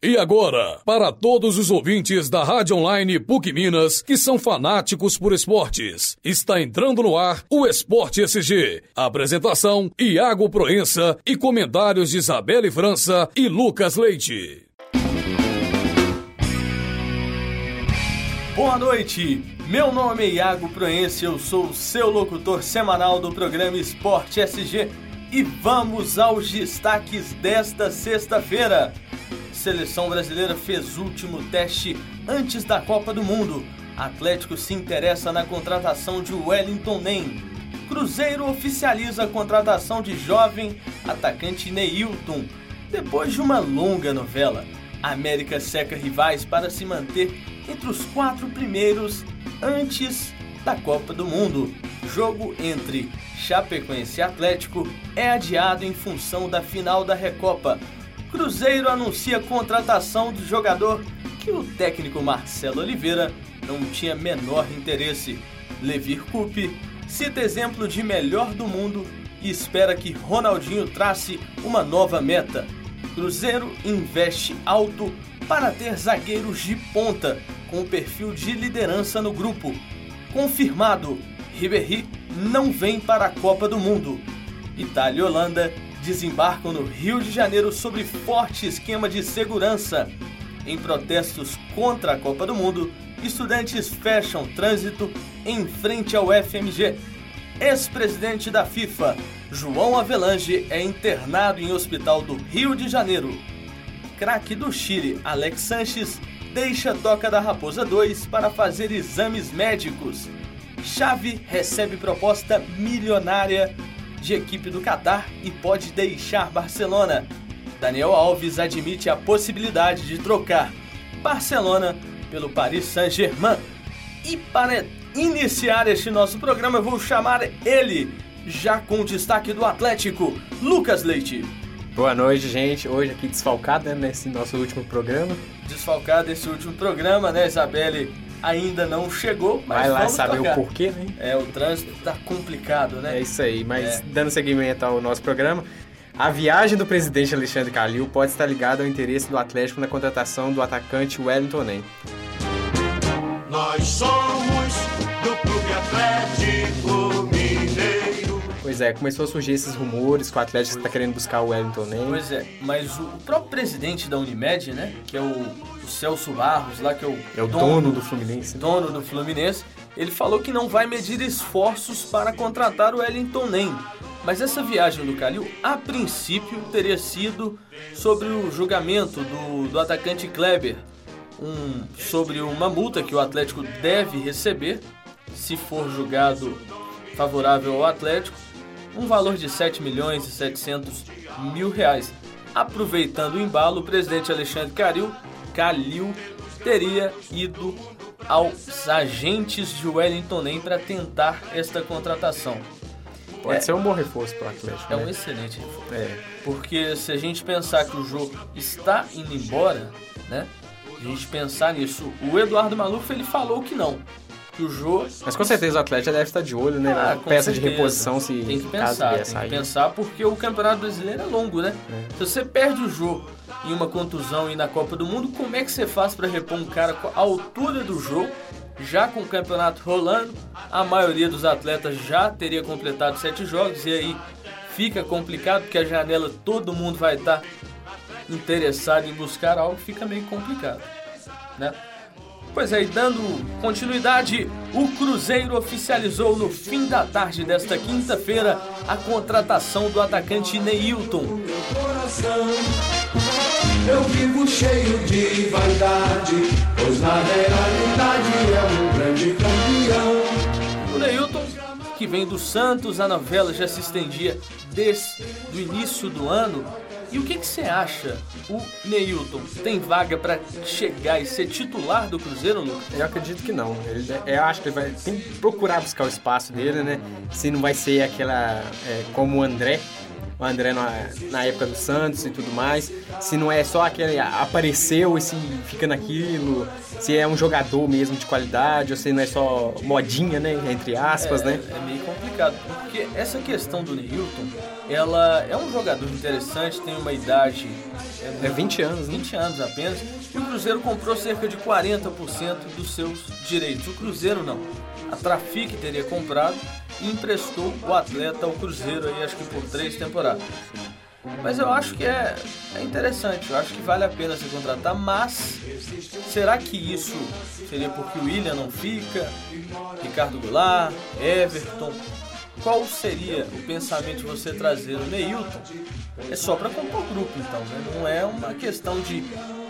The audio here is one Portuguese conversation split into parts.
E agora, para todos os ouvintes da Rádio Online PUC Minas que são fanáticos por esportes, está entrando no ar o Esporte SG. Apresentação: Iago Proença e comentários de Isabelle França e Lucas Leite. Boa noite, meu nome é Iago Proença, eu sou o seu locutor semanal do programa Esporte SG e vamos aos destaques desta sexta-feira seleção brasileira fez último teste antes da Copa do Mundo. Atlético se interessa na contratação de Wellington Nem. Cruzeiro oficializa a contratação de jovem atacante Neilton. Depois de uma longa novela, América seca rivais para se manter entre os quatro primeiros antes da Copa do Mundo. Jogo entre Chapecoense e Atlético é adiado em função da final da Recopa. Cruzeiro anuncia a contratação do jogador que o técnico Marcelo Oliveira não tinha menor interesse. Levir Coupe cita exemplo de melhor do mundo e espera que Ronaldinho trace uma nova meta. Cruzeiro investe alto para ter zagueiros de ponta com perfil de liderança no grupo. Confirmado, Ribéry não vem para a Copa do Mundo. Itália e Holanda desembarcam no Rio de Janeiro sob forte esquema de segurança. Em protestos contra a Copa do Mundo, estudantes fecham trânsito em frente ao FMG. Ex-presidente da FIFA, João Avelange, é internado em hospital do Rio de Janeiro. Craque do Chile, Alex Sanches, deixa Toca da Raposa 2 para fazer exames médicos. Chave recebe proposta milionária de equipe do Catar e pode deixar Barcelona. Daniel Alves admite a possibilidade de trocar Barcelona pelo Paris Saint-Germain. E para iniciar este nosso programa, eu vou chamar ele, já com destaque do Atlético, Lucas Leite. Boa noite, gente. Hoje aqui desfalcado né, nesse nosso último programa. Desfalcado esse último programa, né, Isabelle? Ainda não chegou, mas Vai lá vamos saber tocar. o porquê, né? É, o trânsito tá complicado, né? É isso aí, mas É. dando seguimento ao nosso programa, a viagem do presidente Alexandre Calil pode estar ligada ao interesse do Atlético na contratação do atacante Wellington Nem. Nós somos do Clube Atlético. Pois é, começou a surgir esses rumores que o Atlético está querendo buscar o Wellington Nem. Pois é, mas o próprio presidente da Unimed, né, que é o, o Celso Barros, lá que é o, É o dono do Fluminense. né? dono do Fluminense, ele falou que não vai medir esforços para contratar o Wellington Nem. Mas essa viagem do Calil, a princípio, teria sido sobre o julgamento do, do atacante Kleber, um, sobre uma multa que o Atlético deve receber, se for julgado favorável ao Atlético, um valor de 7 milhões e 700 mil reais. Aproveitando o embalo, o presidente Alexandre Calil, Calil teria ido aos agentes de Wellington Nem para tentar esta contratação. Pode É. ser um bom reforço para o Atlético. É né? um excelente reforço. É. Porque se a gente pensar que o jogo está indo embora, né? A gente pensar nisso. O Eduardo Maluf ele falou que não. Que o jogo. Mas com certeza o Atlético já deve estar de olho, né? Ah, peça de certeza. reposição se tem que pensar, tem sair. que pensar porque o Campeonato Brasileiro é longo, né? Se você perde o jogo em uma contusão e na Copa do Mundo, como é que você faz para repor um cara com a altura do jogo, já com o campeonato rolando? A maioria dos atletas já teria completado sete jogos e aí fica complicado porque a janela todo mundo vai estar interessado em buscar algo, fica meio complicado, né? Pois é, e dando continuidade, o Cruzeiro oficializou no fim da tarde desta quinta-feira a contratação do atacante Neilton. Eu vivo cheio de vaidade, pois na realidade é um grande campeão. O Neilton, que vem do Santos, a novela já se estendia desde o início do ano. E o que que você acha? O Neilton tem vaga para chegar e ser titular do Cruzeiro, Lucas? Eu acredito que não. Ele, eu acho que ele vai tem que procurar buscar o espaço dele, né? Se não vai ser aquela. é, como o André, o André na, na época do Santos e tudo mais. Se não é só aquele apareceu e se fica naquilo, se é um jogador mesmo de qualidade, ou se não é só modinha, né? Entre aspas, é, né? É meio complicado, porque essa questão do Neilton, ela é um jogador interessante, tem uma idade. É 20 anos, né? 20 anos apenas. E o Cruzeiro comprou cerca de 40% dos seus direitos. O Cruzeiro não. A Trafic teria comprado e emprestou o atleta ao Cruzeiro aí, acho que por três temporadas. Mas eu acho que é, é interessante, eu acho que vale a pena se contratar, mas será que isso seria porque o William não fica? Ricardo Goulart, Everton? Qual seria o pensamento de você trazer o Neilton? É só para compor o grupo então, né? Não é uma questão de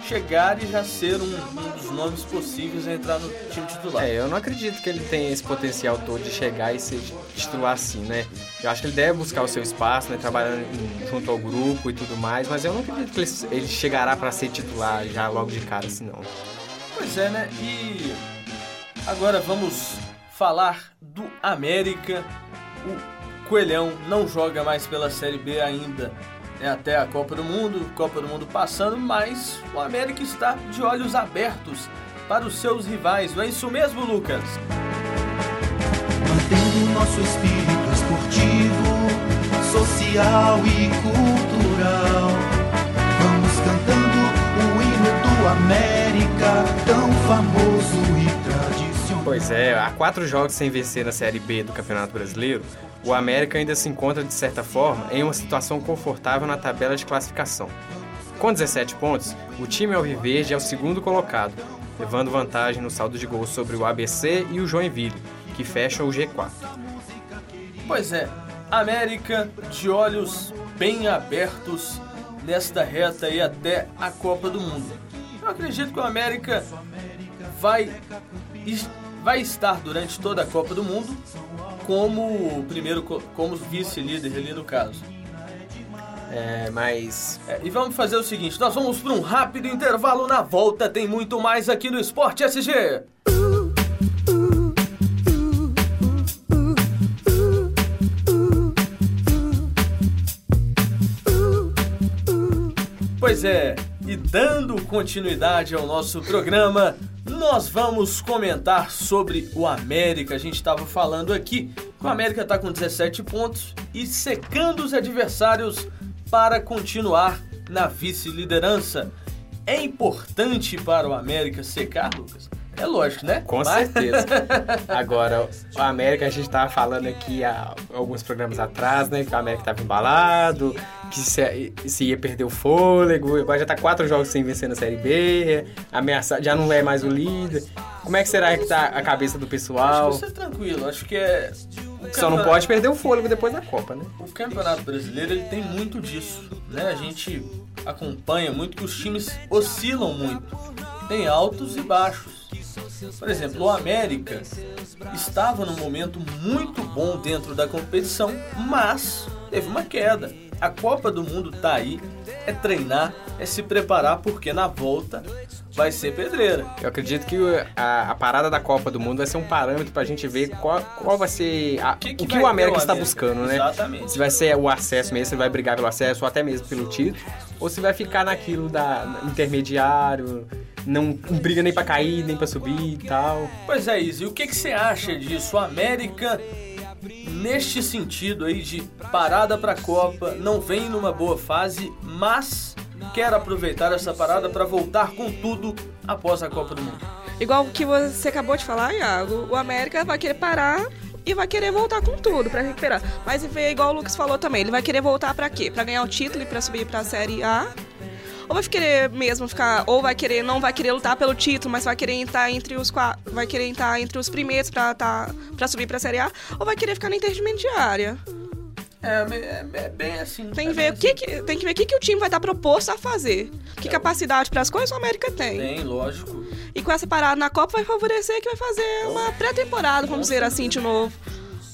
chegar e já ser um, um, dos nomes possíveis a entrar no time titular. É, eu não acredito que ele tenha esse potencial todo de chegar e ser titular assim, né? Eu acho que ele deve buscar o seu espaço, né? Trabalhando junto ao grupo e tudo mais, mas eu não acredito que ele, ele chegará para ser titular já logo de cara assim, não. Pois é, né? E agora vamos falar do América. O Coelhão não joga mais pela Série B ainda né, até a Copa do Mundo, Copa do Mundo passando, mas o América está de olhos abertos para os seus rivais. Não é isso mesmo, Lucas? Mantendo nosso espírito esportivo, social e cultural. Vamos cantando o hino do América, tão famoso e tradicional. Pois é, há quatro jogos sem vencer na Série B do Campeonato Brasileiro o América ainda se encontra, de certa forma, em uma situação confortável na tabela de classificação. Com 17 pontos, o time alviverde é o segundo colocado, levando vantagem no saldo de gols sobre o ABC e o Joinville, que fecham o G4. Pois é, América de olhos bem abertos nesta reta e até a Copa do Mundo. Eu acredito que o América vai, vai estar durante toda a Copa do Mundo como primeiro como vice-líder ali no caso. É, mas. É, e vamos fazer o seguinte: nós vamos para um rápido intervalo. Na volta tem muito mais aqui no Esporte SG. Pois é, e dando continuidade ao nosso programa, nós vamos comentar sobre o América. A gente estava falando aqui que o América está com 17 pontos e secando os adversários para continuar na vice-liderança. É importante para o América secar, Lucas? É lógico, né? Com Mas... certeza. Agora, o América, a gente estava falando aqui há alguns programas atrás, né? Que o América estava embalado, que se, se, ia perder o fôlego. Agora já está quatro jogos sem vencer na Série B, ameaçado, já não é mais o líder. Como é que será que tá a cabeça do pessoal? Acho que você é tranquilo, acho que é. Só não pode perder o fôlego depois da Copa, né? O Campeonato Brasileiro ele tem muito disso, né? A gente acompanha muito que os times oscilam muito. Tem altos e baixos. Por exemplo, o América estava num momento muito bom dentro da competição, mas teve uma queda. A Copa do Mundo tá aí, é treinar, é se preparar, porque na volta vai ser pedreira. Eu acredito que a, a parada da Copa do Mundo vai ser um parâmetro pra gente ver qual, qual vai ser a, que que o que o América está buscando, né? Exatamente. Se vai ser o acesso mesmo, se vai brigar pelo acesso ou até mesmo pelo título, ou se vai ficar naquilo da intermediário, não, não briga nem para cair, nem para subir e tal. Pois é, Izzy, o que, que você acha disso? O América, neste sentido aí de parada para a Copa, não vem numa boa fase, mas quer aproveitar essa parada para voltar com tudo após a Copa do Mundo. Igual o que você acabou de falar, Iago, o América vai querer parar e vai querer voltar com tudo para recuperar. Mas igual o Lucas falou também, ele vai querer voltar para quê? Para ganhar o título e para subir para a Série A ou vai querer mesmo ficar, ou vai querer, não vai querer lutar pelo título, mas vai querer estar entre os quatro, vai querer estar entre os primeiros para tá, para subir para Série A, ou vai querer ficar na intermediária. É, é, é, bem assim. Tem, é ver assim. que, tem que ver o que, que o time vai estar proposto a fazer. Que é. capacidade para as coisas o América tem. Tem, lógico. E com essa parada na Copa vai favorecer que vai fazer uma pré-temporada, vamos dizer assim, de novo.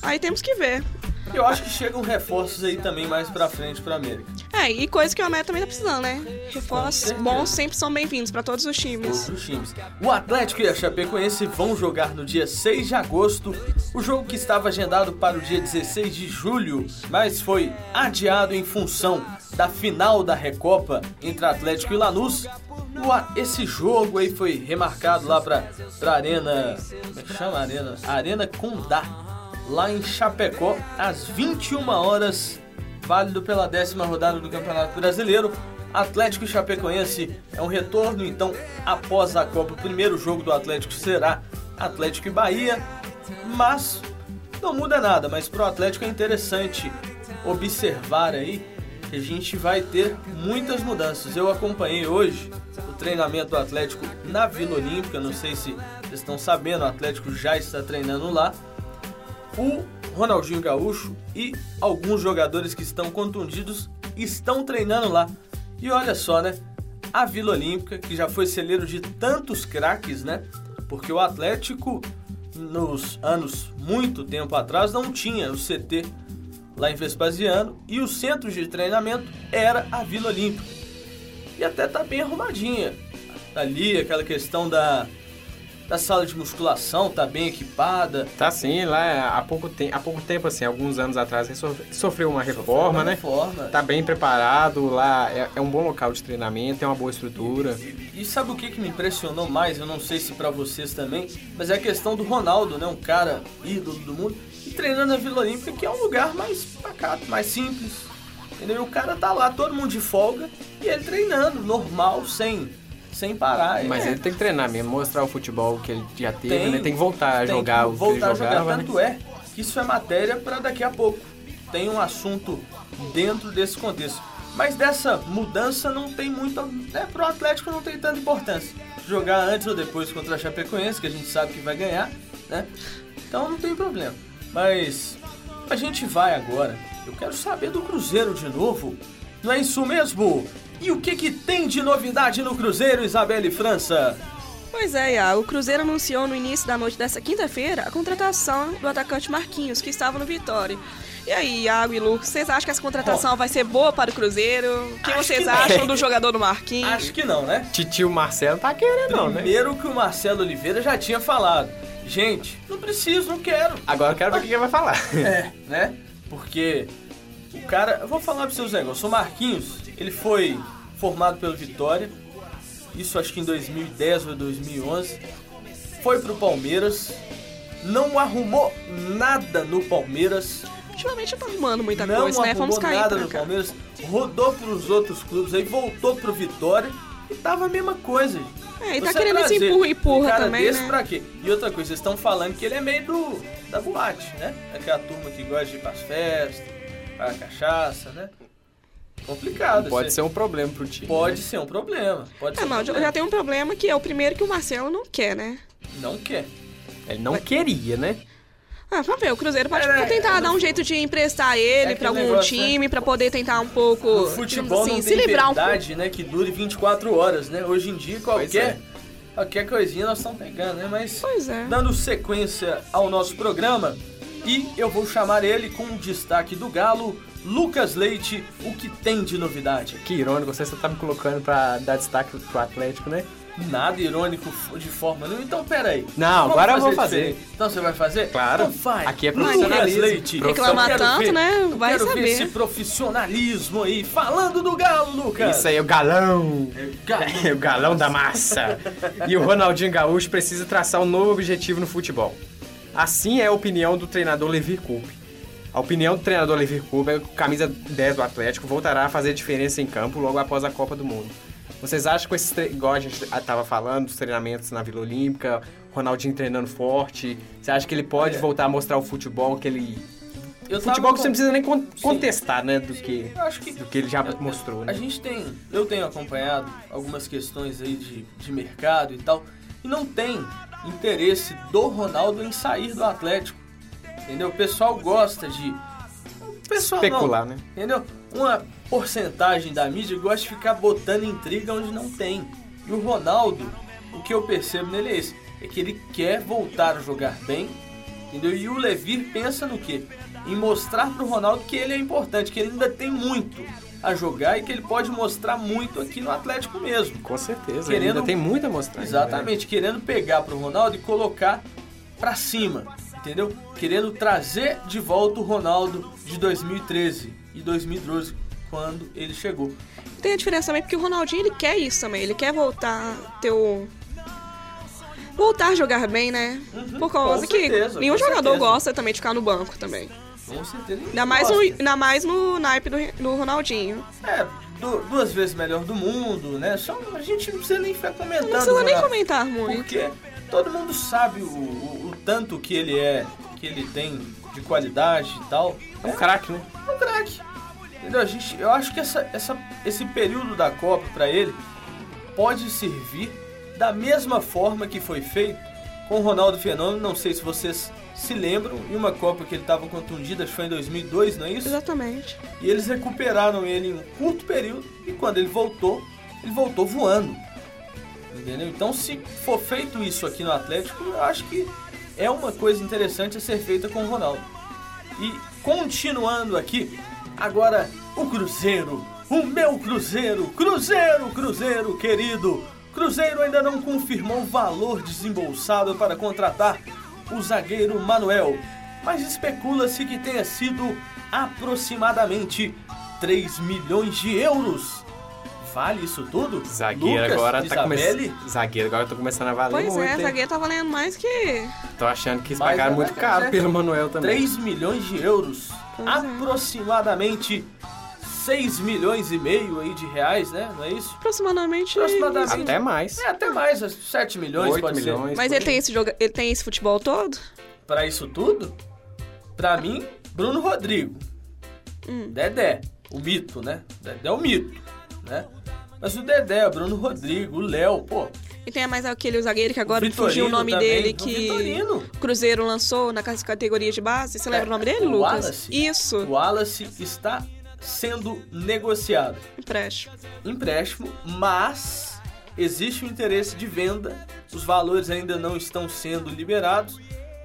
Aí temos que ver. Eu acho que chegam reforços aí também mais pra frente pra América. É, e coisa que o América também tá precisando, né? Reforços bons sempre são bem-vindos pra todos os times. outros times. O Atlético e a Chapecoense vão jogar no dia 6 de agosto, o jogo que estava agendado para o dia 16 de julho, mas foi adiado em função da final da Recopa entre Atlético e Lanús. Esse jogo aí foi remarcado lá para a Arena. Como é que chama a Arena? Arena Condá, lá em Chapecó, às 21 horas válido pela décima rodada do Campeonato Brasileiro. Atlético Chapecoense é um retorno, então após a Copa, o primeiro jogo do Atlético será Atlético e Bahia, mas não muda nada, mas pro Atlético é interessante observar aí que a gente vai ter muitas mudanças. Eu acompanhei hoje o treinamento do Atlético na Vila Olímpica, não sei se vocês estão sabendo, o Atlético já está treinando lá o Ronaldinho Gaúcho e alguns jogadores que estão contundidos estão treinando lá. E olha só, né? A Vila Olímpica, que já foi celeiro de tantos craques, né? Porque o Atlético, nos anos muito tempo atrás, não tinha o CT lá em Vespasiano e o centro de treinamento era a Vila Olímpica. E até tá bem arrumadinha. Ali, aquela questão da, da sala de musculação tá bem equipada. Tá sim, lá há pouco, te há pouco tempo, assim, alguns anos atrás, sofreu uma reforma, Uma né? reforma. Tá bem preparado, lá é, é um bom local de treinamento, tem uma boa estrutura. E sabe o que, que me impressionou mais? Eu não sei se pra vocês também, mas é a questão do Ronaldo, né? Um cara ídolo do mundo. E treinando na Vila Olímpica, que é um lugar mais pacato, mais simples. Entendeu? E o cara tá lá, todo mundo de folga, e ele treinando, normal, sem, sem parar. Mas É, ele tem que treinar mesmo, mostrar o futebol que ele já teve, Tem, né? Tem que voltar a jogar o voltar a jogar. jogava, né? Tanto é que isso é matéria para daqui a pouco. Tem um assunto dentro desse contexto. Mas dessa mudança não tem muita. Né, pro Atlético não tem tanta importância. Jogar antes ou depois contra a Chapecoense, que a gente sabe que vai ganhar, né? Então não tem problema. Mas a gente vai agora. Eu quero saber do Cruzeiro de novo. Não é isso mesmo? E o que que tem de novidade no Cruzeiro, Isabelle França? Pois é, Iago, o Cruzeiro anunciou no início da noite dessa quinta-feira a contratação do atacante Marquinhos, que estava no Vitória. E aí, Iago e Lucas, vocês acham que essa contratação vai ser boa para o Cruzeiro? O que Acho vocês que acham do jogador do Marquinhos? Acho que não, né? Titio Marcelo tá querendo, não, né? Primeiro que o Marcelo Oliveira já tinha falado. Gente, não preciso, não quero. Agora eu quero ver o que ele vai falar. É, né? Porque o cara. Eu vou falar pra vocês um negócio. O Marquinhos, ele foi formado pelo Vitória. Isso acho que em 2010 ou 2011. Foi pro Palmeiras. Não arrumou nada no Palmeiras. Ultimamente não tá arrumando muita não coisa, né? arrumou Vamos cair nada no cá. Palmeiras. Rodou pros outros clubes aí, voltou pro Vitória. E tava a mesma coisa. É, e tá Você querendo esse trazer empurra e empurra um cara também, desse né? pra quê? E outra coisa, vocês estão falando que ele é meio do da boate, né? Aquela turma que gosta de ir pras festas, pra cachaça, né? Complicado. Pode ser um problema pro time. Pode né? ser um problema. Pode É, ser um problema. já tem um problema que é o primeiro que o Marcelo não quer, né? Não quer. Ele não queria, né? Ah, vamos ver, o Cruzeiro pode É, tentar é, dar um jeito de emprestar ele é pra aquele algum negócio, né? time, pra poder tentar um pouco, digamos futebol assim, não se livrar um pouco. verdade, né? Que dure 24 horas, né? Hoje em dia, qualquer, é. qualquer coisinha nós estamos pegando, né? Mas Pois é. dando sequência ao nosso programa, e eu vou chamar ele com o destaque do Galo, Lucas Leite, o que tem de novidade? Que irônico, você só tá me colocando pra dar destaque pro Atlético, né? Nada irônico de forma nenhuma. Então, peraí. Não, Vamos agora eu vou fazer. diferente. Então você vai fazer? Claro. Então faz. Aqui é Lucas profissionalismo. Leite. Reclamar Eu quero tanto, ver- né? Vai quero ver saber. esse profissionalismo aí. Falando do Galo, Lucas. Isso aí é o galão. É o galão da massa. E o Ronaldinho Gaúcho precisa traçar um novo objetivo no futebol. Assim é a opinião do treinador Levir Coupe. A opinião do treinador Levir Coupe é camisa 10 do Atlético voltará a fazer diferença em campo logo após a Copa do Mundo. Vocês acham que esses tre- igual a gente tava falando, dos treinamentos na Vila Olímpica, Ronaldinho treinando forte, você acha que ele pode Olha. voltar a mostrar o futebol que ele Eu futebol que você não precisa nem con- Sim. contestar, né, do que Eu que do que ele já mostrou, A né? gente tem, eu tenho acompanhado algumas questões aí de, de mercado e tal, e não tem interesse do Ronaldo em sair do Atlético. Entendeu? O pessoal gosta de o pessoal não, Especular, né? Entendeu? Uma porcentagem da mídia gosta de ficar botando intriga onde não tem. E o Ronaldo, o que eu percebo nele é esse, é que ele quer voltar a jogar bem, entendeu? E o Levir pensa no quê? Em mostrar pro Ronaldo que ele é importante, que ele ainda tem muito a jogar e que ele pode mostrar muito aqui no Atlético mesmo. Com certeza. Querendo- Ainda tem muito a mostrar. ainda, né? Exatamente, querendo pegar pro Ronaldo e colocar pra cima, entendeu? Querendo trazer de volta o Ronaldo de 2013 e 2012, quando ele chegou. Tem a diferença também porque o Ronaldinho ele quer isso também. Ele quer voltar a ter o. Voltar a jogar bem, né? Por causa com que certeza, nenhum jogador certeza. gosta também de ficar no banco também. Com certeza. Ainda mais no, ainda mais no naipe do, do Ronaldinho. É, du- duas vezes melhor do mundo, né? Só a gente não precisa nem ficar comentando. Não precisa nem comentar muito. Porque todo mundo sabe o- o tanto que ele é, que ele tem de qualidade e tal. É um craque, né? É um craque. Entendeu? A gente, eu acho que essa, essa, esse período da Copa pra ele pode servir da mesma forma que foi feito com o Ronaldo Fenômeno. Não sei se vocês se lembram, em uma Copa que ele estava contundido, acho que foi em 2002, não é isso? Exatamente. E eles recuperaram ele em um curto período e quando ele voltou, ele voltou voando. Entendeu? Então, se for feito isso aqui no Atlético, eu acho que é uma coisa interessante a ser feita com o Ronaldo. E continuando aqui, agora o Cruzeiro, o meu Cruzeiro, Cruzeiro, Cruzeiro querido. Cruzeiro ainda não confirmou o valor desembolsado para contratar o zagueiro Manuel, mas especula-se que tenha sido aproximadamente 3 milhões de euros. Vale isso tudo? Zagueiro Lucas, agora tá começando. Zagueiro agora tá começando a valer Pois muito. é, hein? zagueiro tá valendo mais que. Tô achando que eles Mas pagaram é, muito caro é. pelo Manuel também. 3 milhões de euros. Pois é. Aproximadamente 6 milhões e meio aí de reais, né? Não é isso? Aproximadamente. Aproximadamente. Até mais. É, até mais, 7 milhões 8 pode milhões. ser. Mas ele tem esse jogo, ele tem esse futebol todo? Pra isso tudo, pra mim, Bruno Rodrigo. Hum. Dedé, o mito, né? Dedé é o mito, né? Mas o Dedé, o Bruno Rodrigo, o Léo, pô, E tem mais aquele zagueiro que agora Vitorino fugiu o nome também. dele que Vitorino. o Cruzeiro lançou na categoria de base. Você lembra o nome dele, o Lucas? Wallace. Isso, o Wallace está sendo negociado. empréstimo. empréstimo, mas existe um interesse de venda. Os valores ainda não estão sendo liberados,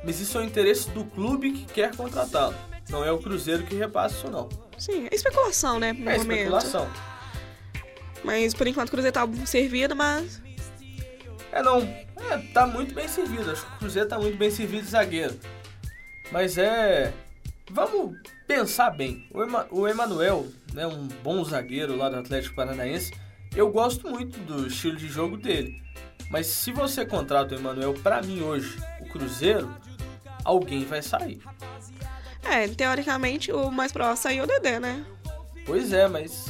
mas isso é o interesse do clube que quer contratá-lo. Não é o Cruzeiro que repassa isso não. Sim, é especulação, né, no É momento. especulação. Mas por enquanto o Cruzeiro tá servido, mas É não, é, tá muito bem servido. Acho que o Cruzeiro tá muito bem servido de zagueiro. Mas é, vamos pensar bem. O, Ema- o Emanuel, né, um bom zagueiro lá do Atlético Paranaense, eu gosto muito do estilo de jogo dele. Mas se você contrata o Emanuel pra mim hoje, o Cruzeiro, alguém vai sair. é, teoricamente o mais próximo saiu o Dedé, né? Pois é, mas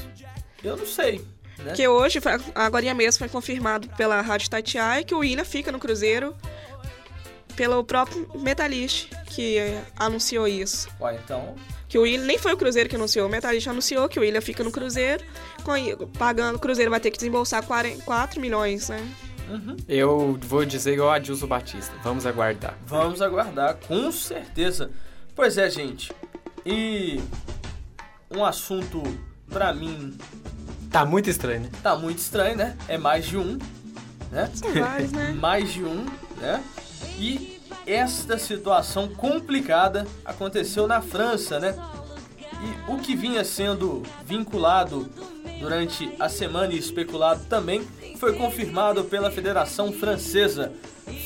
eu não sei, né? Porque hoje, agora mesmo, foi confirmado pela Rádio Tatiai que o William fica no Cruzeiro pelo próprio Metalist que anunciou isso. Ué, então, Que o William nem foi o Cruzeiro que anunciou, o Metalist anunciou que o William fica no Cruzeiro, pagando, o Cruzeiro vai ter que desembolsar 40 4 milhões, né? Eu vou dizer igual a Adilson Batista. Vamos aguardar. vamos aguardar, com certeza. Pois é, gente. E um assunto pra mim Tá muito estranho, né? tá muito estranho, né? É mais de um, né? Vários, né? mais de um, né? E esta situação complicada aconteceu na França, né? E o que vinha sendo vinculado durante a semana e especulado também foi confirmado pela Federação Francesa.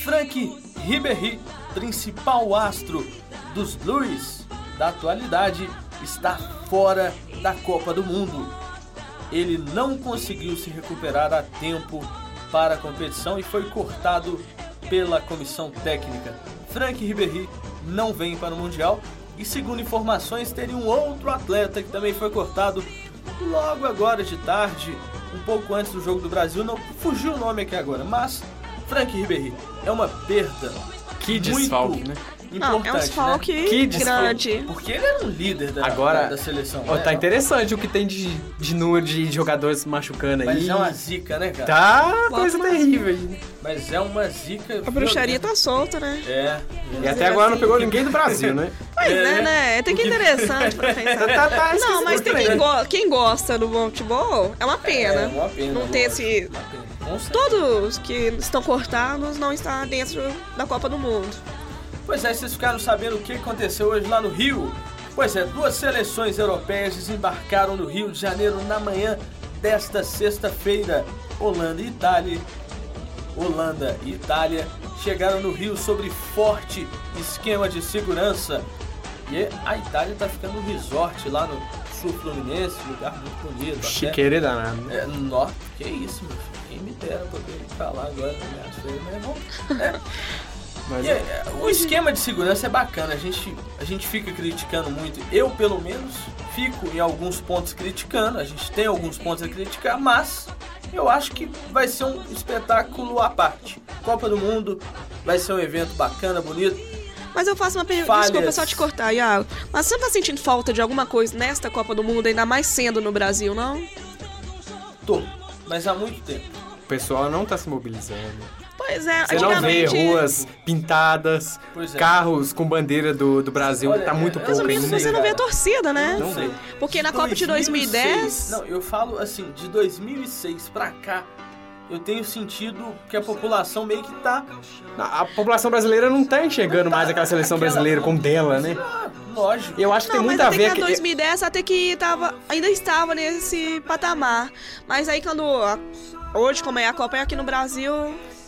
Franck Ribéry, principal astro dos Blues da atualidade, está fora da Copa do Mundo ele não conseguiu se recuperar a tempo para a competição e foi cortado pela comissão técnica. Frank Ribéry não vem para o Mundial e, segundo informações, teria um outro atleta que também foi cortado logo agora de tarde, um pouco antes do jogo do Brasil. Não fugiu o nome aqui agora, mas Frank Ribéry é uma perda Que muito desfalque, né? Não, importante, é um desfalque né? Que desfalque. grande. Porque ele era um líder da, Agora, da, da seleção. Ó, né? tá interessante o que tem de, de número de jogadores machucando aí. Mas é uma zica, né, cara? Tá Bota coisa terrível aí. Mas é uma zica. A bruxaria tá solta, né? É. E até agora não pegou ninguém do Brasil, né? Pois É, é, né? né? Tem que é interessante pra pensar. Tá- tá não, mas tem né? quem, go- quem gosta do bom futebol, é uma pena. É uma pena. Não ter esse. Todos que estão cortados não estão dentro da Copa do Mundo. Pois é, vocês ficaram sabendo o que aconteceu hoje lá no Rio? Pois é, duas seleções europeias desembarcaram no Rio de Janeiro na manhã desta sexta-feira. Holanda e Itália. Holanda e Itália chegaram no Rio sobre forte esquema de segurança. E a Itália tá ficando um resort lá no sul fluminense, lugar muito bonito. Chiqueira danado. É, nó, que isso, meu filho. Quem me dera poder ir pra lá agora férias, mas vamos. É. Mas E, é, o esquema de segurança é bacana, a gente, a gente fica criticando muito. Eu, pelo menos, fico em alguns pontos criticando, a gente tem alguns pontos a criticar, mas eu acho que vai ser um espetáculo à parte. Copa do Mundo vai ser um evento bacana, bonito. Mas eu faço uma pergunta, desculpa só te cortar, Iago. Mas você não tá sentindo falta de alguma coisa nesta Copa do Mundo, ainda mais sendo no Brasil, não? Tô, mas há muito tempo. o pessoal não tá se mobilizando. Pois é, Você não vê ruas pintadas, é. carros com bandeira do, do Brasil, Olha, tá muito é, pouco Resumindo, ainda. você não vê a torcida, né? Não sei. Porque na Copa de 2010... Não, eu falo assim, de 2006 pra cá, eu tenho sentido que a população meio que tá A população brasileira não tá enxergando mais aquela seleção Aquela- brasileira como dela, né? Ah, lógico. Eu acho que Não, tem muito a ver... que que- em 2010 até que tava, ainda estava nesse patamar. Mas aí quando... Hoje, como é a Copa é aqui no Brasil...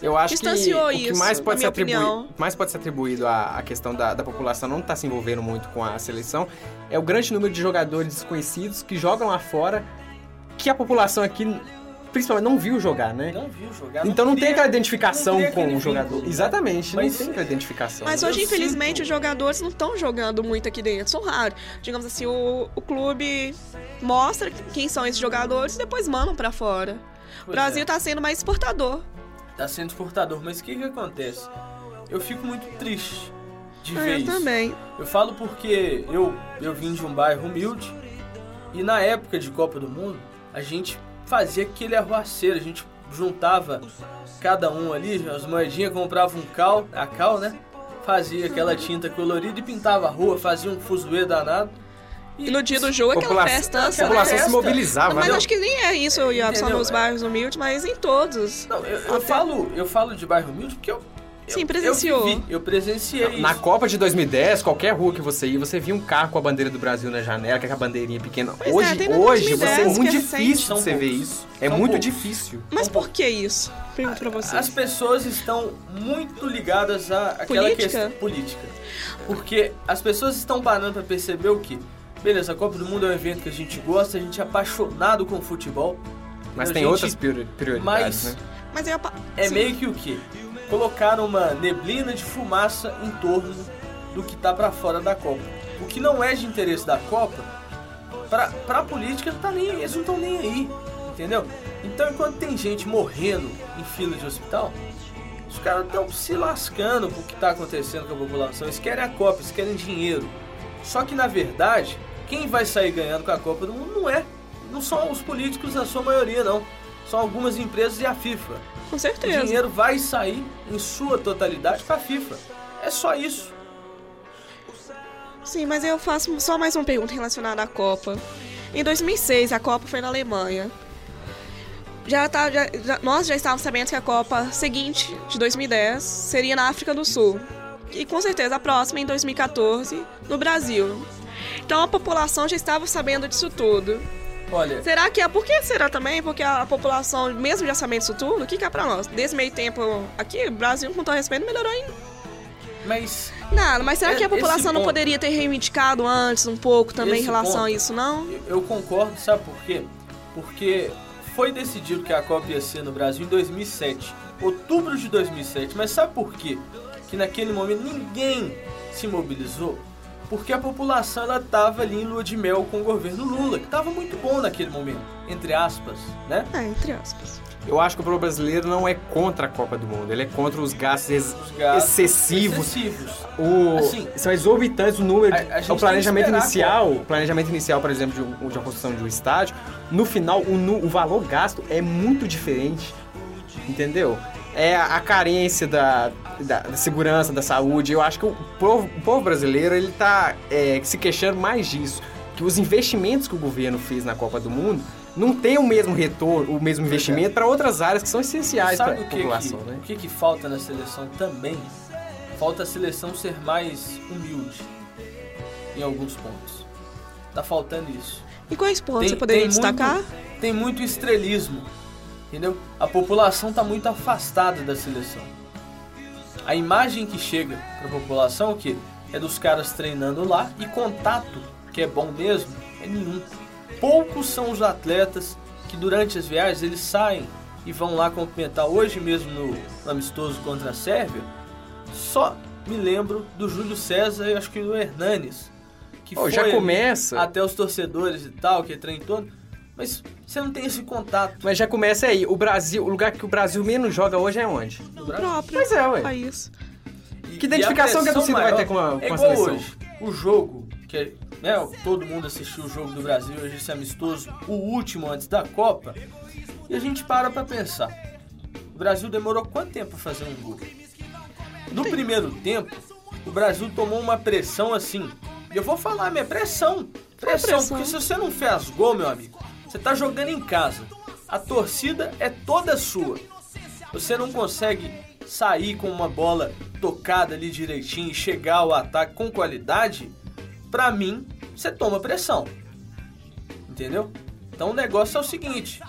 Eu acho que o que isso, mais pode, ser atribuído, mais pode ser atribuído à, à questão da, da população não estar se envolvendo muito com a seleção é o grande número de jogadores desconhecidos que jogam lá fora que a população aqui principalmente não viu jogar, né? Não viu jogar. então não tem aquela identificação com o jogador. né? Exatamente, Mas- não tem aquela identificação. Mas eu hoje, infelizmente, sinto- os jogadores não estão jogando muito aqui dentro. São raros. Digamos assim, o, o clube mostra quem são esses jogadores e depois mandam pra fora. O Pois Brasil é. tá sendo mais exportador. Tá sendo exportador, mas o que que acontece? Eu fico muito triste de Ah, ver eu isso. também. Eu falo porque eu, eu vim de um bairro humilde e na época de Copa do Mundo a gente fazia aquele arruaceiro, a gente juntava cada um ali, as moedinhas, comprava um cal, a cal, né? Fazia aquela tinta colorida e pintava a rua, fazia um fuzuê danado. E no dia do jogo, aquela População- festança. a população festa. se mobilizava, Não, mas né? acho que nem é isso, Iago, só nos bairros humildes, mas em todos. Não, eu, eu Até- falo, eu falo de bairro humilde porque eu. Sim, eu- presenciou. Eu, vivi, eu presenciei Na isso. Copa de 2010, qualquer rua que você ia, você via um carro com a bandeira do Brasil na janela, com a bandeirinha pequena. Pois é, hoje, na hoje, 2010, você é muito que é recente. difícil você ver isso. É São muito poucos. difícil. Mas por que isso? Pergunto pra você. As pessoas estão muito ligadas à aquela Política? questão política. Porque as pessoas estão parando pra perceber o que? Beleza, a Copa do Mundo é um evento que a gente gosta, a gente é apaixonado com futebol. Mas tem gente- outras priori- prioridades, Mas né? Mas é Sim. meio que o que? Colocaram uma neblina de fumaça em torno do que tá pra fora da Copa. O que não é de interesse da Copa, pra, pra política não tá nem, eles não estão nem aí, entendeu? Então enquanto tem gente morrendo em fila de hospital, os caras estão se lascando com o que tá acontecendo com a população. Eles querem a Copa, eles querem dinheiro. Só que na verdade, quem vai sair ganhando com a Copa do Mundo não é. Não são os políticos na sua maioria, não. São algumas empresas e a FIFA. Com O certeza. dinheiro vai sair em sua totalidade para a FIFA. É só isso. Sim, mas eu faço só mais uma pergunta relacionada à Copa. Em 2006, a Copa foi na Alemanha. Já tá, já- já- nós já estávamos sabendo que a Copa seguinte, de 2010, seria na África do Sul. E com certeza a próxima em 2014, no Brasil. Então a população já estava sabendo disso tudo. Olha, Será que é. Por que será também? Porque a população, mesmo já sabendo disso tudo, o que, que é pra nós? Desse meio tempo aqui, o Brasil, com todo respeito, não melhorou em mas nada. Mas será É, que a população não ponto- poderia ter reivindicado antes um pouco também em relação ponto- a isso, não? eu- eu concordo, sabe por quê? Porque foi decidido que a Copa ia ser no Brasil em 2007, outubro de 2007. Mas sabe por quê? Que naquele momento ninguém se mobilizou. Porque a população ela tava ali em lua de mel com o governo Lula, que tava muito bom naquele momento, entre aspas, né? É, entre aspas. Eu acho que o povo brasileiro não é contra a Copa do Mundo, ele é contra os gastos ex- Os gastos excessivos. excessivos. O, Assim, são exorbitantes o número. a- de- a o planejamento inicial, o planejamento inicial, por exemplo, de, um- de uma construção de um estádio, no final o, o valor gasto é muito diferente, entendeu? É a carência da, da, da segurança, da saúde. Eu acho que o povo, o povo brasileiro ele tá é, se queixando mais disso, que os investimentos que o governo fez na Copa do Mundo não tem o mesmo retorno, o mesmo investimento para outras áreas que são essenciais para a o que, população, que, né? o que, que falta na seleção também? Falta a seleção ser mais humilde. em alguns pontos. Tá faltando isso. E quais pontos Tem- você poderia tem destacar? Muito, tem muito estrelismo, entendeu? A população tá muito afastada da seleção. A imagem que chega pra população é o quê? É dos caras treinando lá e contato, que é bom mesmo, é nenhum. Poucos são os atletas que durante as viagens eles saem e vão lá cumprimentar. Hoje mesmo no, no amistoso contra a Sérvia, só me lembro do Júlio César e acho que do Hernanes. Que já foi ali começa. até os torcedores e tal, que é trem todo. Mas você não tem esse contato Mas já começa aí. O Brasil, o lugar que o Brasil menos joga hoje é onde? no Brasil. próprio Pois é, ué. país. E- Que e identificação que a torcida vai ter com a- é com a seleção? hoje. O jogo, que é, né, todo mundo assistiu o jogo do Brasil, hoje esse amistoso, o último antes da Copa. E a gente para pra pensar. O Brasil demorou quanto tempo pra fazer um gol? No primeiro tempo, o Brasil tomou uma pressão assim. E eu vou falar, minha pressão. Pressão, pressão. porque se você não fez gol, meu amigo, você tá jogando em casa. A torcida é toda sua. Você não consegue sair com uma bola tocada ali direitinho e chegar ao ataque com qualidade, pra mim, você toma pressão. Entendeu? Então o negócio é o seguinte: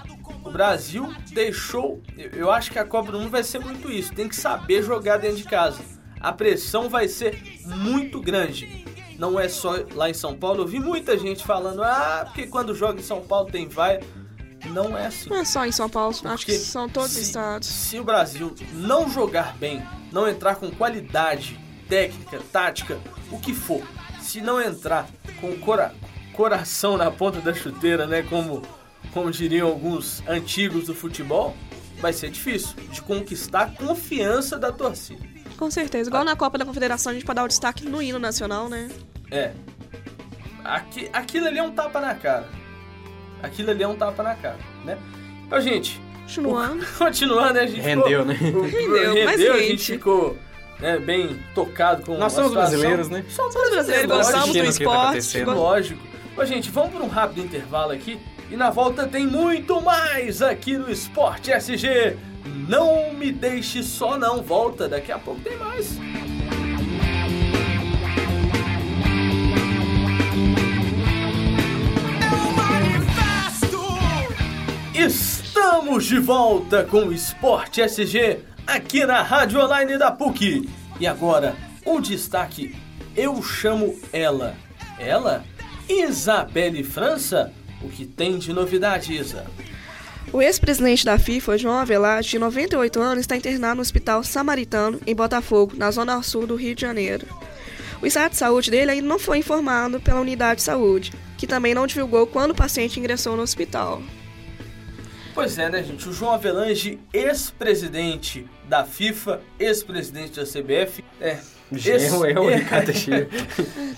o Brasil deixou. Eu acho que a Copa do Mundo vai ser muito isso. Tem que saber jogar dentro de casa. A pressão vai ser muito grande. Não é só lá em São Paulo. Eu vi muita gente falando: ah, porque quando joga em São Paulo tem vai. Não é assim. Não é só em São Paulo, acho que Porque são todos os se- estados. Se o Brasil não jogar bem, não entrar com qualidade, técnica, tática, o que for, se não entrar com o cora- coração na ponta da chuteira, né, como, como diriam alguns antigos do futebol, vai ser difícil de conquistar a confiança da torcida. Com certeza. Igual na Copa da Confederação, a gente pode dar o destaque no hino nacional, né? É. Aqui, aquilo ali é um tapa na cara. Aquilo ali é um tapa na cara, né? Então, gente, Continuando. continuando, né, a gente Rendeu, ficou- né? o- Rendeu, mas, rendeu, a gente gente- ficou né, bem tocado com Nós somos situação. brasileiros, né? Somos Somos brasileiros, gostamos do o tá esporte. go- Lógico. Ô, gente, vamos por um rápido intervalo aqui e na volta tem muito mais aqui no Esporte SG. Não me deixe só não, volta, daqui a pouco tem mais. Estamos de volta com o Esporte SG aqui na Rádio Online da PUC. E agora, um destaque: eu chamo ela. Ela? Isabelle França? O que tem de novidade, Isa? O ex-presidente da FIFA, João Avelar, de 98 anos, está internado no Hospital Samaritano, em Botafogo, na zona sul do Rio de Janeiro. O estado de saúde dele ainda não foi informado pela unidade de saúde, que também não divulgou quando o paciente ingressou no hospital. Pois é, né, gente? O João Avelange, ex-presidente da FIFA, ex-presidente da CBF. É. Genro é o ex- Ricardo Teixeira.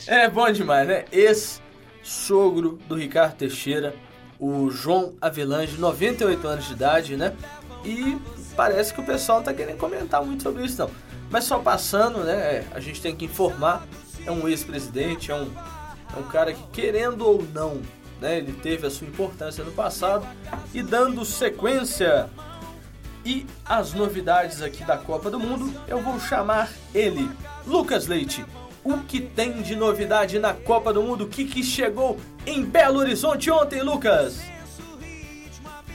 É bom demais, né? Ex-sogro do Ricardo Teixeira, o João Avelange, 98 anos de idade, né? E parece que o pessoal tá querendo comentar muito sobre isso, não. Mas só passando, né? é, A gente tem que informar. É um ex-presidente, é um, é um cara que, querendo ou não, né? Ele teve a sua importância no passado. E dando sequência e as novidades aqui da Copa do Mundo, eu vou chamar ele, Lucas Leite. O que tem de novidade na Copa do Mundo? O que, que chegou em Belo Horizonte ontem, Lucas?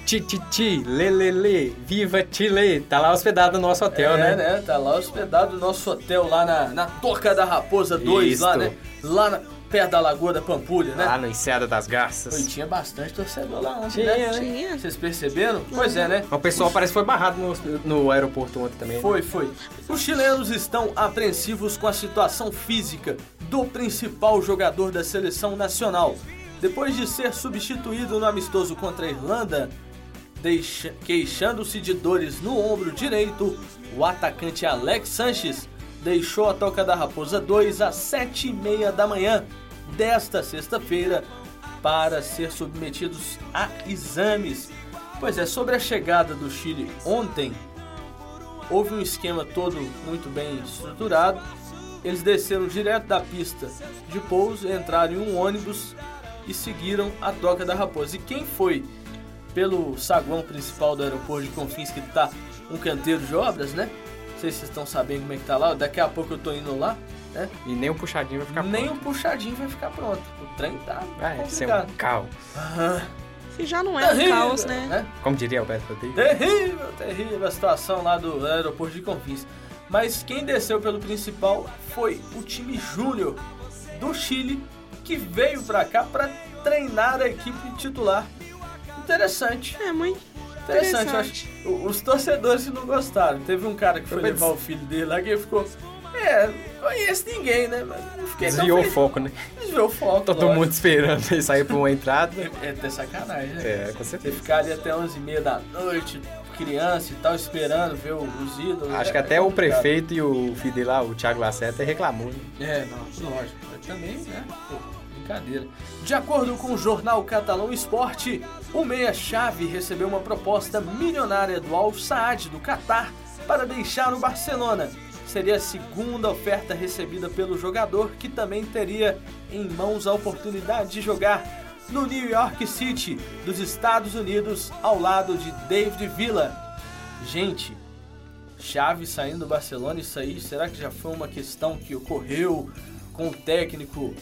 Ti, ti, ti, lê, lê, lê, viva Chile. Tá lá hospedado no nosso hotel, é, né? Tá lá hospedado no nosso hotel, lá na, na Toca da Raposa 2, lá, Isto. né? Lá na, perto da Lagoa da Pampulha, né? Lá no Enseada das Garças. tinha bastante torcedor lá ontem, Tinha, né? né? Tinha. Vocês perceberam? Pois é, né? O pessoal parece que foi barrado no, no aeroporto ontem também. né? Foi, foi. Os chilenos estão apreensivos com a situação física do principal jogador da seleção nacional. Depois de ser substituído no amistoso contra a Irlanda, deixa- queixando-se de dores no ombro direito, o atacante Alex Sanches deixou a Toca da Raposa 2 às 7h30 da manhã desta sexta-feira para ser submetidos a exames. Pois é, sobre a chegada do Chile ontem, houve um esquema todo muito bem estruturado. Eles desceram direto da pista de pouso, entraram em um ônibus e seguiram a Toca da Raposa. E quem foi pelo saguão principal do aeroporto de Confins, que tá um canteiro de obras, né? Não sei se vocês estão sabendo como é que tá lá. Daqui a pouco eu tô indo lá. Né? E nem o puxadinho vai ficar Nem pronto. o puxadinho vai ficar pronto. O trem tá Vai ser complicado. um caos. Aham. Se já não é um Terrível, caos, né? Como diria Alberto Rodrigues. Terrível, terrível a situação lá do aeroporto de Confins. Mas quem desceu pelo principal foi o time júnior do Chile, que veio pra cá pra treinar a equipe titular. Interessante. É muito Interessante, eu interessante. acho. O- Os torcedores não gostaram. Teve um cara que foi Eu levar o filho dele lá que ele ficou. É, não conheço ninguém, né? Mas fiquei Desviou o foco, né? Desviou o foco. Todo lógico. mundo esperando ele sair pra uma entrada. É até sacanagem, né? É, com Você certeza. ficar ali até 11h30 da noite, criança e tal, esperando ver o- os ídolos. Acho é- que até é o prefeito e o filho dele lá, o Thiago Lacerda, reclamou. Né? É, não, lógico. Mas também, né? Pô, brincadeira. De acordo com o jornal catalão Esporte, o meia-chave recebeu uma proposta milionária do Al Saad do Catar para deixar o Barcelona. Seria a segunda oferta recebida pelo jogador, que também teria em mãos a oportunidade de jogar no New York City, dos Estados Unidos, ao lado de David Villa. Gente, Chave saindo do Barcelona, isso aí, será que já foi uma questão que ocorreu com o técnico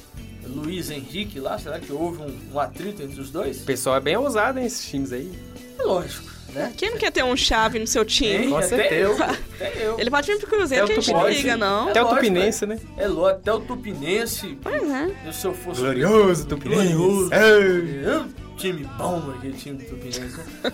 Luiz Henrique lá? Será que houve um, um atrito entre os dois? O pessoal é bem ousado, hein, esses times aí. É lógico, né? Quem não quer ter um chave no seu time? Com até certeza. eu, até eu. Ele pode vir pro Cruzeiro que a gente liga, não. Até o Tupinense, né? É lógico, até o Tupinense. Pois é. Se eu fosse. Glorioso Glorioso. Tupinense. Ei. É um time bom aquele time do Tupinense, né?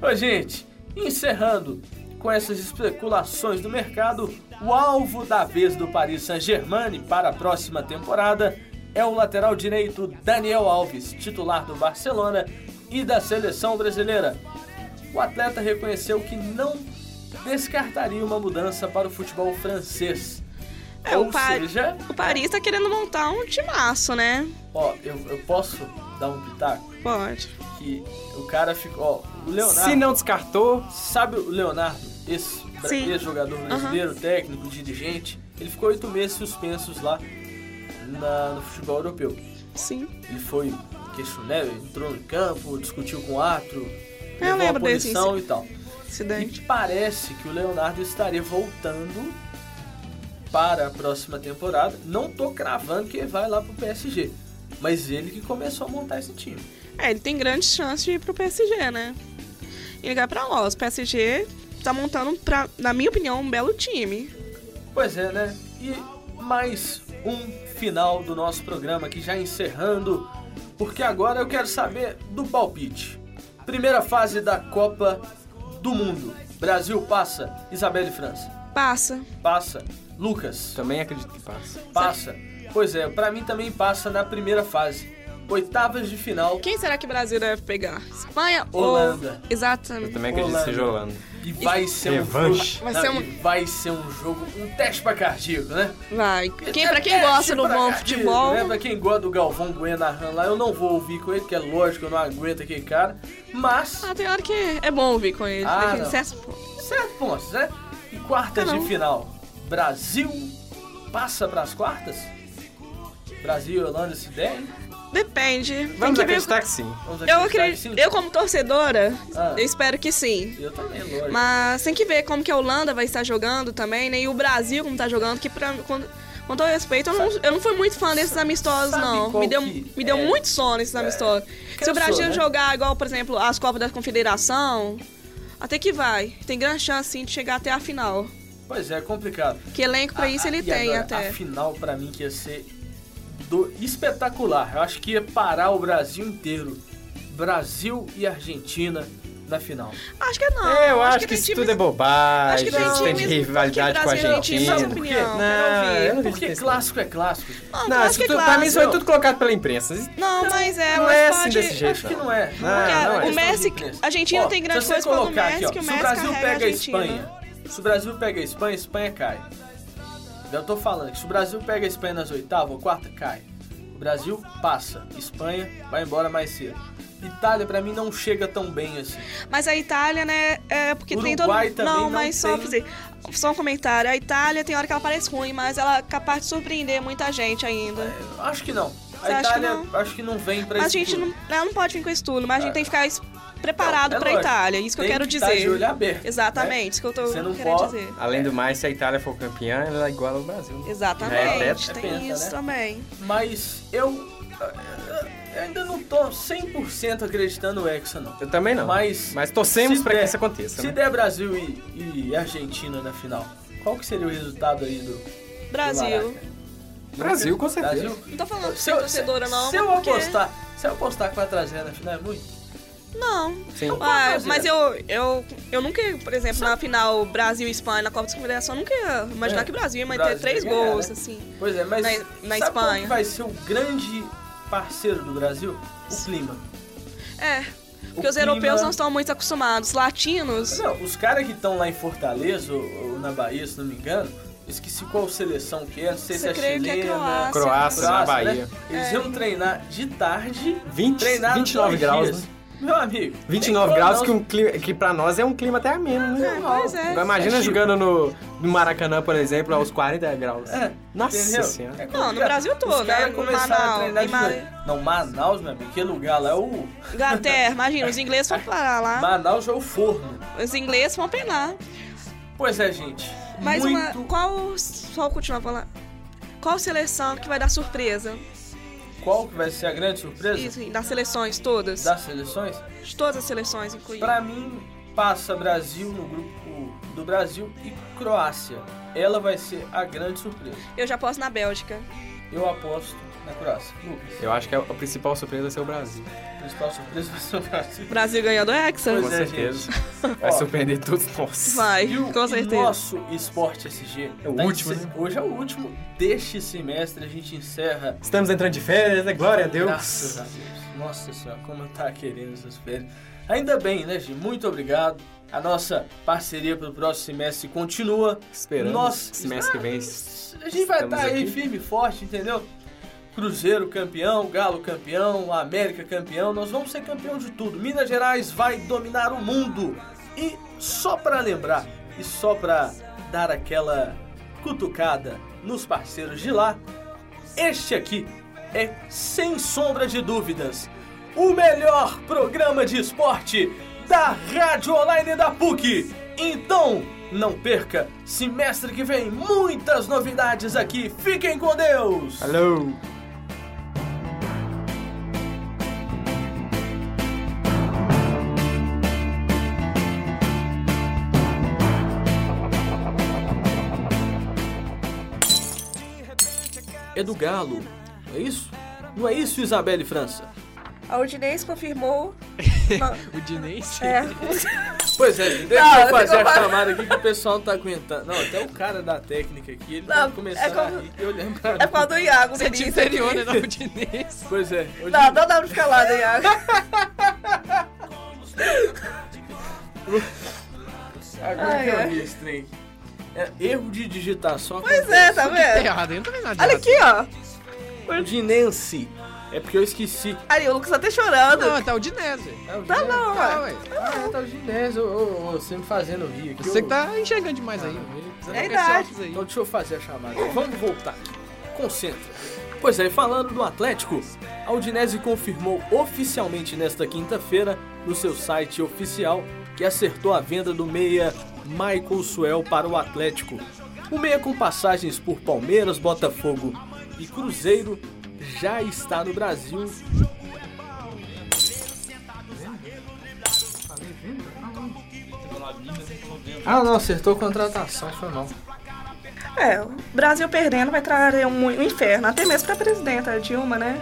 Ô, gente, encerrando com essas especulações do mercado, o alvo da vez do Paris Saint-Germain para a próxima temporada é o lateral direito Daniel Alves, titular do Barcelona e da seleção brasileira. O atleta reconheceu que não descartaria uma mudança para o futebol francês. É, Ou o, Pa- seja, o Paris tá querendo montar um timaço, né? Ó, eu, eu posso dar um pitaco? Pode. Que o cara ficou. Ó, o Leonardo. Se não descartou, Sabe o Leonardo, esse, jogador brasileiro, técnico, dirigente? Ele ficou oito meses suspensos lá na- no futebol europeu. Sim. Ele foi questionário, entrou no campo, discutiu com o árbitro, Eu levou a desse punição e tal. E Acidente. parece que o Leonardo estaria voltando para a próxima temporada. Não tô cravando que ele vai lá pro PSG. Mas ele que começou a montar esse time. É, ele tem grandes chances de ir pro PSG, né? E ligar pra nós. O PSG tá montando, pra, na minha opinião, um belo time. Pois é, né? E mais um final do nosso programa aqui, já encerrando, porque agora eu quero saber do palpite. Primeira fase da Copa do Mundo. Brasil passa. Isabelle França. Passa. Passa. Lucas. também acredito que passa. Passa. Pois é, pra mim também passa na primeira fase. Oitavas de final. Quem será que o Brasil deve pegar? Espanha Holanda. ou... Exatamente. Eu também acredito que seja Holanda. E vai ser Revanche. um Vai jogo. ser Não, um- vai ser um jogo, um teste pra cardíaco, né? Vai. Quem, É pra quem gosta do bom futebol... Né? Pra quem gosta do Galvão Bueno narrando lá, eu não vou ouvir com ele, que é lógico, eu não aguento aquele cara. Mas, Ah, tem hora que é bom ouvir com ele. Ah, Tem certos pontos. certo pontos, né? E quartas Ah, de final. Brasil passa pras quartas? Brasil e Holanda se der, hein? Depende. Tem Vamos que ver... acreditar que sim. Vamos Eu acreditar que acredito... sim? Eu, como torcedora, Ah. eu espero que sim. Eu também, lógico. Mas tem que ver como que a Holanda vai estar jogando também, né? E o Brasil como tá jogando, que pra, com, com todo respeito, eu não, eu não fui muito fã desses amistosos, sabe não. Me deu, que me deu é? muito sono esses amistosos. Se o Brasil né? jogar igual, por exemplo, as Copas da Confederação, até que vai. Tem grande chance, sim, de chegar até a final. Pois é, complicado. Que elenco pra isso A- ele e tem agora, até. A final pra mim que ia ser do- espetacular. Eu acho que ia parar o Brasil inteiro. Brasil e Argentina na final. Acho que não. É, eu acho, que, tem isso times- tudo é bobagem. Acho que tem tem rivalidade porque com a Argentina, Não, eu não acredito Porque clássico é clássico. Não, Não, acho isso que é tudo, pra mim isso foi clássico. tudo colocado pela imprensa. Não, mas é, não mas é pode... assim desse jeito. Acho que não é. Não, Porque não o é. Messi, a Argentina tem grande se coisa quando o colocar Messi, aqui, ó, que o se Messi o Brasil carrega pega a. Espanha, se o Brasil pega a Espanha, a Espanha cai. Eu tô falando que se o Brasil pega a Espanha nas oitavas ou quarta, cai. O Brasil passa, Espanha vai embora mais cedo. Itália pra mim não chega tão bem assim. Mas a Itália, né, é porque tem todo... Uruguai não, não mas só fazer... Só um comentário. A Itália tem hora que ela parece ruim, mas ela é capaz de surpreender muita gente ainda. Acho que não. Você A que Itália acho que não vem pra mas a gente não, ela não pode vir com isso tudo, mas a gente tem que ficar preparado é pra lógico. Itália. Isso que eu quero que tá dizer. de olho aberto, Exatamente, né? isso que eu tô Você não querendo pode- dizer. Além do mais, se a Itália for campeã, ela iguala ao Brasil. Exatamente, É, é tem penta, isso né? também. Mas eu, eu ainda não tô 100% acreditando no Hexa, não. Eu também não. Mas, Mas torcemos pra que isso aconteça. Se né? der Brasil e, e Argentina na final, qual que seria o resultado aí do do Brasil. Maraca? Brasil, com certeza. Brasil? Não tô falando de Se ser eu, torcedora, não. se eu porque- apostar, se eu apostar que vai trazer na final é muito? Não. Sim. Ah, fazer. mas eu, eu, eu nunca, por exemplo, na final Brasil e Espanha, na Copa das Confederações, eu nunca ia imaginar É, que o Brasil ia manter Brasil três ganhar, gols, né? assim. Pois é, mas Na- na Espanha. que vai ser o grande parceiro do Brasil? O clima. É. Porque O os europeus clima- não estão muito acostumados. Latinos, Não, os caras que estão lá em Fortaleza ou, ou na Bahia, se não me engano, esqueci qual seleção que é, não sei se Você é crê que é chilena. Croácia? Croácia, na Croácia, Bahia. né? Eles iam treinar de tarde, 20, treinar 29 dois graus, dias. né? Meu amigo. 29 tem graus, que, um clima, que pra nós é um clima até ameno, né? É, pois é. Imagina É jogando no, no Maracanã, por exemplo, aos 40 graus. É, Nossa entendeu? senhora. É Não, no Brasil todo, né? Manaus, a treinar em de Ma- noite. Não, Manaus, meu amigo, aquele lugar lá é o... Inglaterra, imagina, os ingleses vão parar lá. Manaus é o forno. Os ingleses vão penar. Pois é, gente. Mas muito... uma. Qual. Só continuar falando. Qual seleção que vai dar surpresa? Qual que vai ser a grande surpresa Isso, das seleções todas. das seleções? De todas as seleções, incluindo. Pra mim, passa Brasil no grupo do Brasil e Croácia. Ela vai ser a grande surpresa. Eu já posso na Bélgica. Eu aposto na Croácia. Lucas, Eu acho que a, a principal surpresa vai ser o Brasil. Principal surpresa vai ser o Brasil. Brasil ganhando Hexa? Pois Com é, certeza. gente. Vai Ó, surpreender todos nós. Vai, E o com certeza. nosso Esporte SG. É o tá último, encer- né? Hoje é o último deste semestre. A gente encerra. Estamos entrando de férias, né? Glória a Deus. Graças a Deus. Nossa senhora, como eu tava querendo essas férias. Ainda bem, né, Gi? Muito obrigado. A nossa parceria para o próximo semestre continua. Esperando. Nós, Semestre que vem. A gente vai estar aí aqui. firme e forte, entendeu? Cruzeiro campeão, Galo campeão, América campeão, nós vamos ser campeão de tudo. Minas Gerais vai dominar o mundo. E só para lembrar e só para dar aquela cutucada nos parceiros de lá, este aqui é sem sombra de dúvidas o melhor programa de esporte da Rádio Online da PUC. Então, não perca, semestre que vem muitas novidades aqui. Fiquem com Deus. Alô. É do Galo. É isso? Não é isso, Isabelle França? A Udinese confirmou. O Dinês. é. Pois é, deixa Não, eu fazer a chamada aqui que o pessoal não tá aguentando. Não, até o cara da técnica aqui, ele tá Não, começando é como- a rir e olhando pra É por causa do Iago, Você é Vinícius. inferior, né? Não, o Dinês. Pois é. hoje- Não, não dá pra ficar lá do Iago. Agora Ai, que eu ai. vi esse trem. É, erro de digitação. Pois é, tá Tá vendo? errado, eu não tô vendo nada. Olha aqui, ó. Udinense. É porque eu esqueci. Aí, o Lucas tá até chorando. Não, tá o Dinês. velho. É o Tá não, Tá, ué. ué. Ah, tá o Ginésio. Ô, ô, ô, você me fazendo rir aqui. Você ô. que tá enxergando demais aí. É a idade. Então deixa eu fazer a chamada. Vamos voltar. Concentra. Pois é, falando do Atlético, a Udinese confirmou oficialmente nesta quinta-feira, no seu site oficial, que acertou a venda do meia Michael Suel para o Atlético. O meia com passagens por Palmeiras, Botafogo e Cruzeiro já está no Brasil. Ah, não, acertou a contratação, foi mal. É, o Brasil perdendo vai trazer um, um inferno, até mesmo pra presidenta Dilma, né?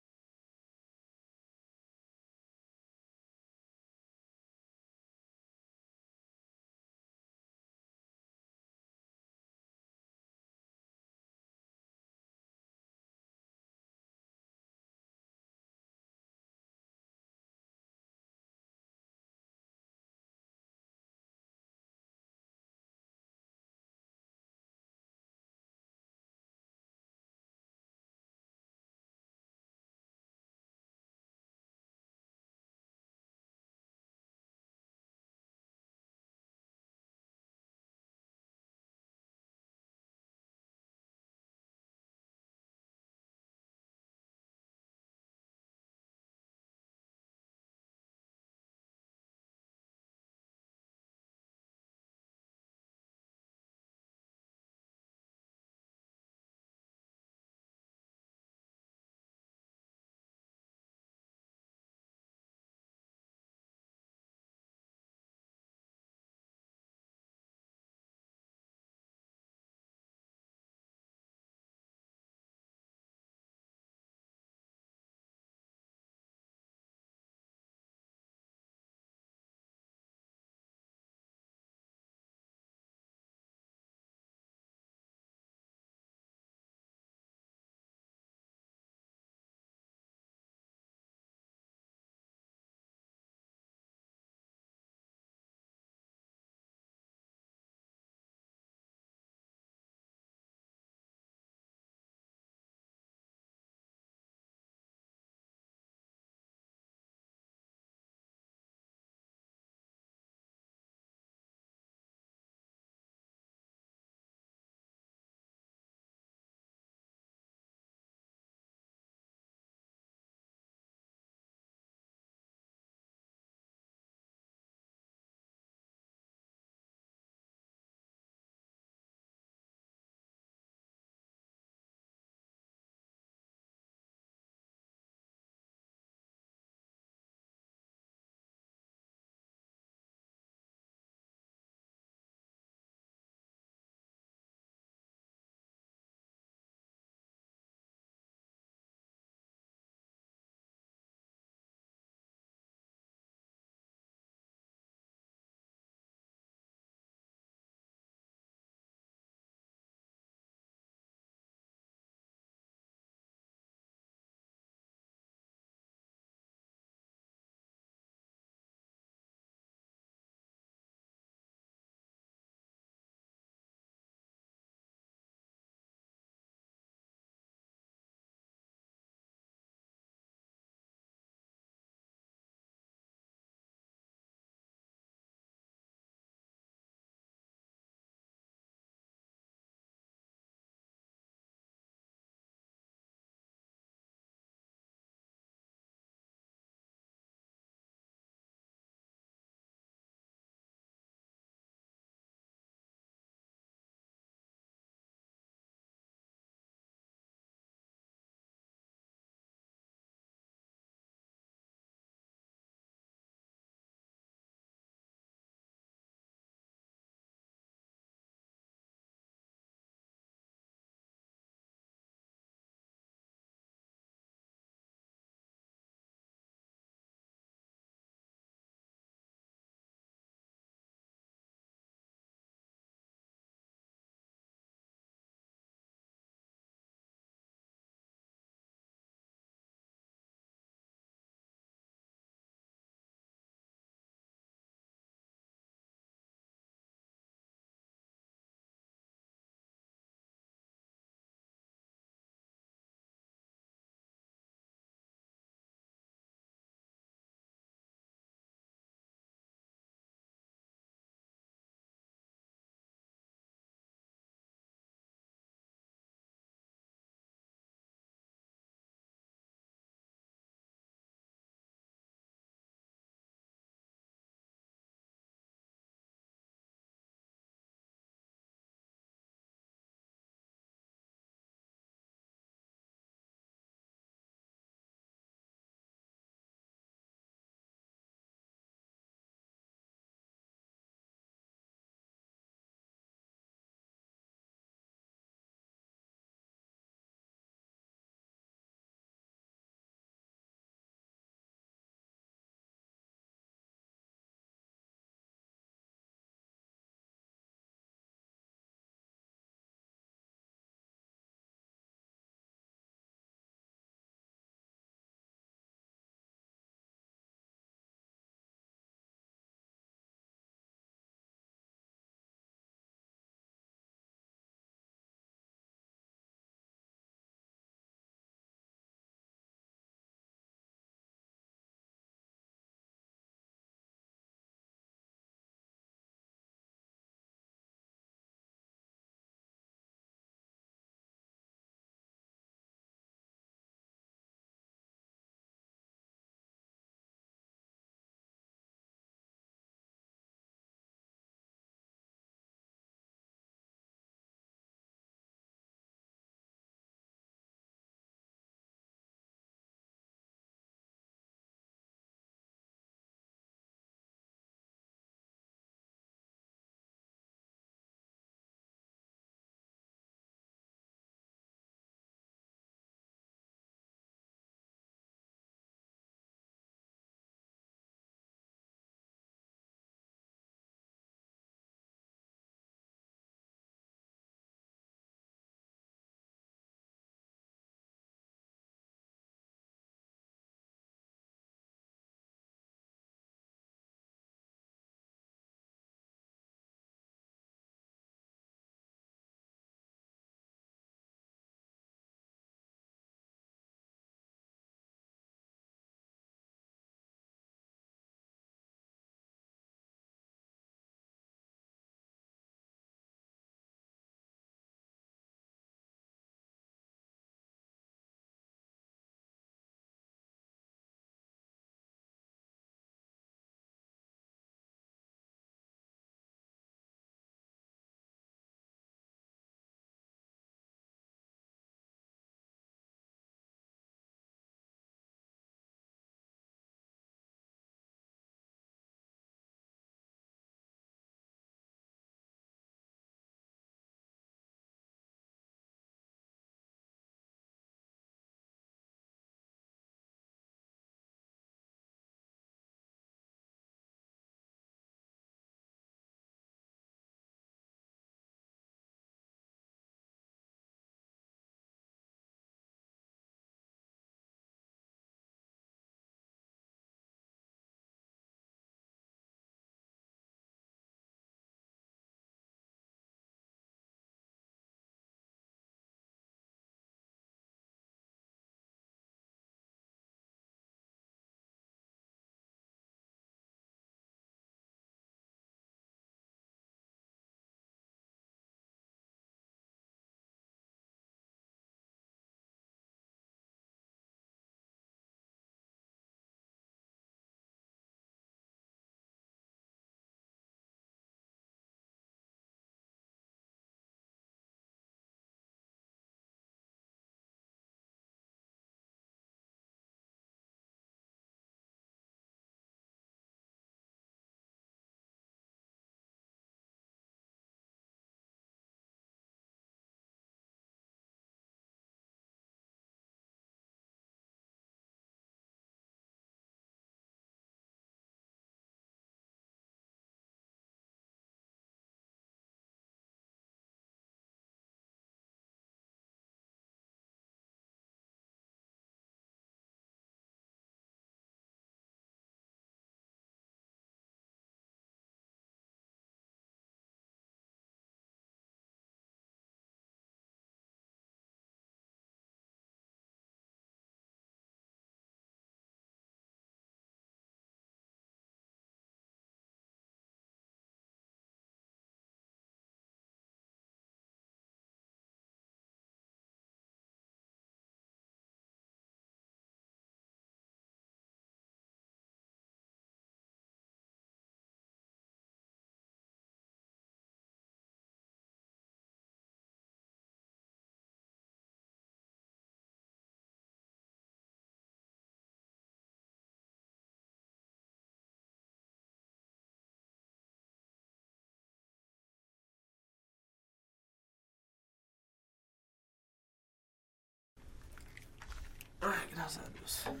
Graças a Deus.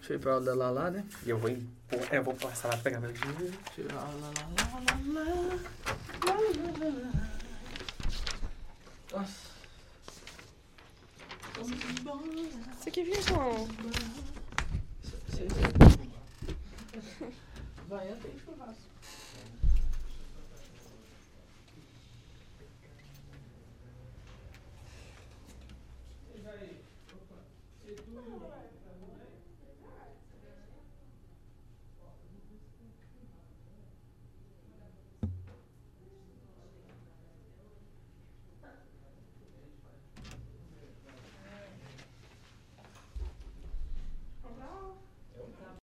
Deixa eu ir pra aula da Lala, né? E eu vou, em- é, eu vou passar lá pegar meu dinheiro. Deixa eu ir pra aula da Lala. Lala, Lala, Lala. Nossa. Isso aqui vinha com. Vai, até churrasco.